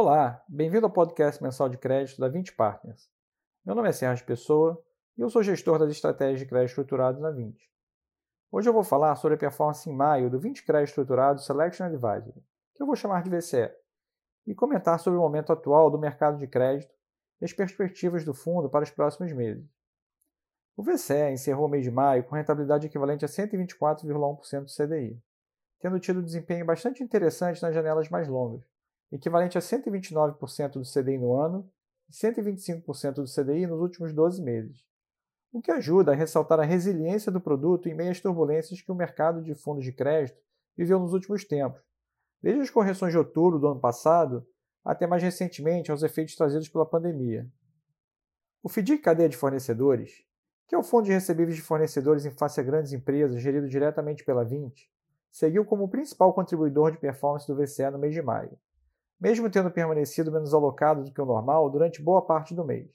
Olá, bem-vindo ao podcast mensal de crédito da 20 Partners. Meu nome é Sérgio Pessoa e eu sou gestor das estratégias de crédito estruturados na 20. Hoje eu vou falar sobre a performance em maio do 20 Crédito Estruturado Selection Advisory, que eu vou chamar de VCE, e comentar sobre o momento atual do mercado de crédito e as perspectivas do fundo para os próximos meses. O VCE encerrou o mês de maio com rentabilidade equivalente a 124,1% do CDI, tendo tido desempenho bastante interessante nas janelas mais longas, equivalente a 129% do CDI no ano e 125% do CDI nos últimos 12 meses, o que ajuda a ressaltar a resiliência do produto em meio às turbulências que o mercado de fundos de crédito viveu nos últimos tempos, desde as correções de outubro do ano passado até mais recentemente aos efeitos trazidos pela pandemia. O FDIC Cadeia de Fornecedores, que é o fundo de recebíveis de fornecedores em face a grandes empresas gerido diretamente pela 20, seguiu como o principal contribuidor de performance do VCE no mês de maio mesmo tendo permanecido menos alocado do que o normal durante boa parte do mês.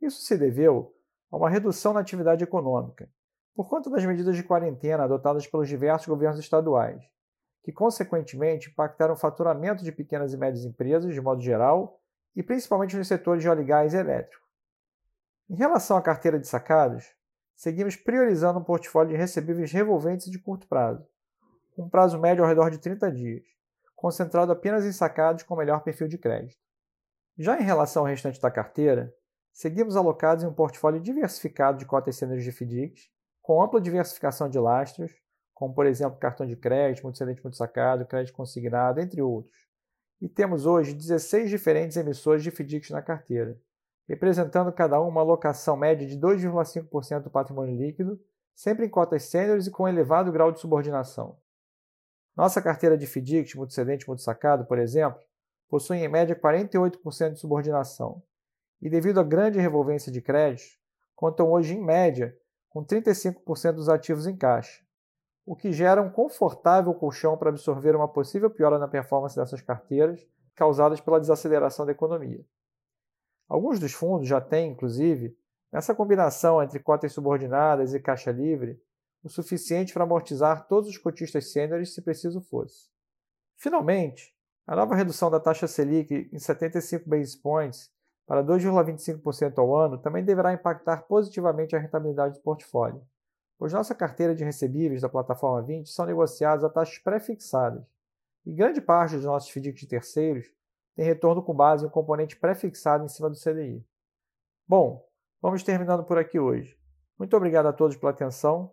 Isso se deveu a uma redução na atividade econômica, por conta das medidas de quarentena adotadas pelos diversos governos estaduais, que consequentemente impactaram o faturamento de pequenas e médias empresas de modo geral e principalmente nos setores de óleo e gás e elétrico. Em relação à carteira de sacados, seguimos priorizando um portfólio de recebíveis revolventes de curto prazo, com um prazo médio ao redor de 30 dias, concentrado apenas em sacados com melhor perfil de crédito. Já em relação ao restante da carteira, seguimos alocados em um portfólio diversificado de cotas sêniores de FDICs, com ampla diversificação de lastros, como por exemplo cartão de crédito, multicedente multisacado, crédito consignado, entre outros. E temos hoje 16 diferentes emissores de FDICs na carteira, representando cada uma uma alocação média de 2,5% do patrimônio líquido, sempre em cotas sêniores e com elevado grau de subordinação. Nossa carteira de FDIC, multicedente multisacado, por exemplo, possui em média 48% de subordinação e, devido à grande revolvência de créditos, contam hoje, em média, com 35% dos ativos em caixa, o que gera um confortável colchão para absorver uma possível piora na performance dessas carteiras causadas pela desaceleração da economia. Alguns dos fundos já têm, inclusive, nessa combinação entre cotas subordinadas e caixa livre, o suficiente para amortizar todos os cotistas sêniores se preciso fosse. Finalmente, a nova redução da taxa Selic em 75 basis points para 2,25% ao ano também deverá impactar positivamente a rentabilidade do portfólio, pois nossa carteira de recebíveis da plataforma 20 são negociados a taxas pré-fixadas, e grande parte dos nossos FDICs de terceiros tem retorno com base em um componente pré-fixado em cima do CDI. Bom, vamos terminando por aqui hoje. Muito obrigado a todos pela atenção